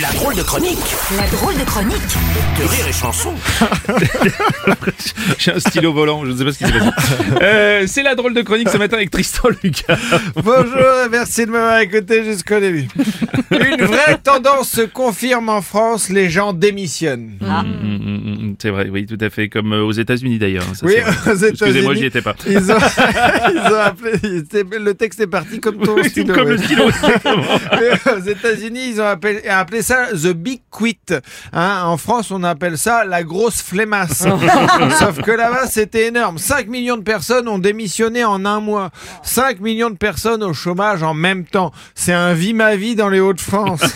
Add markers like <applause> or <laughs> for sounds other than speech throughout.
La drôle de chronique La drôle de chronique de Rire et Chanson. <laughs> J'ai un stylo volant, je ne sais pas ce qui s'est passé. Euh, c'est la drôle de chronique ce matin avec Tristan Lucas. Bonjour et merci de m'avoir écouté jusqu'au début. Une vraie tendance se confirme en France, les gens démissionnent. Mm, mm, mm, c'est vrai, oui, tout à fait, comme euh, aux États-Unis d'ailleurs. hein, ça, Oui, c'est vrai. aux Excusez-moi, États-Unis, j'y étais pas. Ils ont, <laughs> ils ont appelé, le texte est parti comme ton stylo. comme ouais. le stylo. <laughs> Mais Aux États-Unis, ils ont appelé, appelé ça the big quit. Hein, en France, on appelle ça la grosse flemmasse. <laughs> Sauf que là-bas, c'était énorme. 5 millions de personnes ont démissionné en un mois. 5 millions de personnes au chômage en même temps. C'est un vie ma vie dans les Hauts-de-France. <laughs>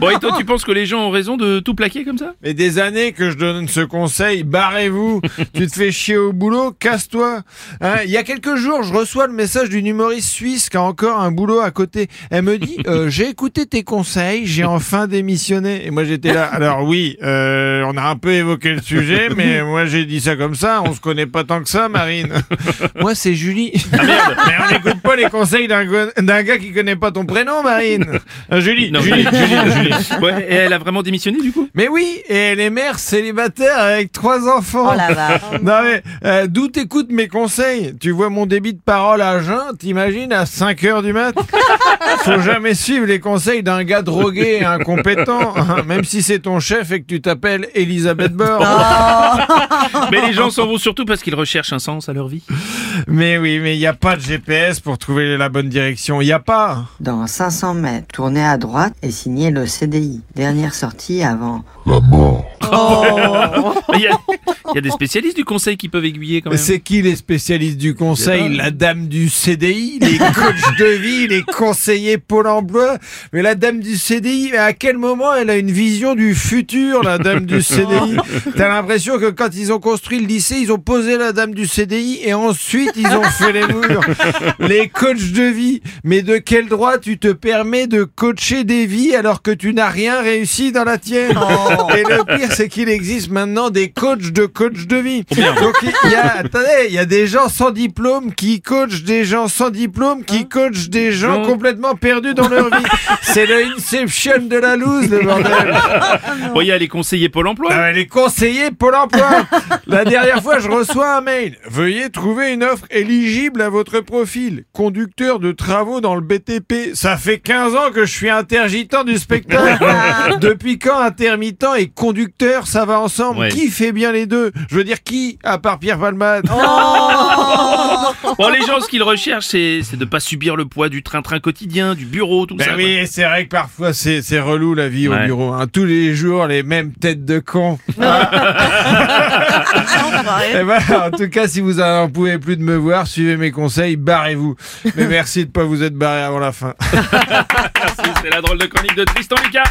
Bon, et toi, tu penses que les gens ont raison de tout plaquer comme ça? Mais des années que je donne ce conseil, barrez-vous. <laughs> tu te fais chier au boulot, casse-toi. Hein, Il y a quelques jours, je reçois le message d'une humoriste suisse qui a encore un boulot à côté. Elle me dit, euh, j'ai écouté tes conseils, j'ai enfin démissionné. Et moi j'étais là. Alors oui, euh, on a un peu évoqué le sujet, <laughs> mais moi j'ai dit ça comme ça. On se connaît pas tant que ça, Marine. <laughs> moi c'est Julie. Ah merde mais on n'écoute pas les conseils d'un go- d'un gars qui connaît pas ton prénom, Marine. <laughs> Euh, Julie. Non, Julie. Julie, Julie. Ouais, et elle a vraiment démissionné du coup? Mais oui, et elle est mère célibataire avec trois enfants. Oh la vache Non mais, euh, d'où t'écoutes mes conseils? Tu vois mon débit de parole à jeun, t'imagines, à 5 heures du mat? Faut jamais suivre les conseils d'un gars drogué et incompétent, hein, même si c'est ton chef et que tu t'appelles Elisabeth Borne. <laughs> <laughs> Mais les gens s'en vont surtout parce qu'ils recherchent un sens à leur vie. Mais oui, mais il n'y a pas de GPS pour trouver la bonne direction, il n'y a pas Dans 500 mètres, tournez à droite et signez le CDI. Dernière sortie avant. <laughs> Il y, a, il y a des spécialistes du conseil qui peuvent aiguiller quand même. C'est qui les spécialistes du conseil La dame du CDI, les <laughs> coachs de vie, les conseillers Pôle emploi. Mais la dame du CDI, à quel moment elle a une vision du futur, la dame du <laughs> CDI T'as l'impression que quand ils ont construit le lycée, ils ont posé la dame du CDI et ensuite ils ont fait les murs. Les coachs de vie. Mais de quel droit tu te permets de coacher des vies alors que tu n'as rien réussi dans la tienne? Et le pire, c'est qu'il existe maintenant des coachs de coach de vie. Donc il y a, attendez, il y a des gens sans diplôme qui coachent des gens sans diplôme qui coachent des gens complètement perdus dans leur vie. <laughs> C'est le Inception de la loose, le bordel. <laughs> Bon, il y a les conseillers Pôle emploi. Ah les conseillers Pôle emploi. La dernière fois, je reçois un mail. Veuillez trouver une offre éligible à votre profil. Conducteur de travaux dans le BTP. Ça fait 15 ans que je suis intermittent du spectacle. <laughs> Depuis quand intermittent et conducteur, ça va ensemble? Ouais. Qui fait bien les deux Je veux dire qui, à part Pierre Palmade <laughs> Bon, les gens, ce qu'ils recherchent, c'est de pas subir le poids du train-train quotidien, du bureau, tout Ben ça. oui, c'est vrai que parfois c'est relou la vie au bureau. hein. Tous les jours, les mêmes têtes de <laughs> voilà, en tout cas, si vous en pouvez plus de me voir, suivez mes conseils, barrez-vous. Mais <laughs> merci de pas vous être barré avant la fin. Merci, c'est la drôle de chronique de Tristan Lucas.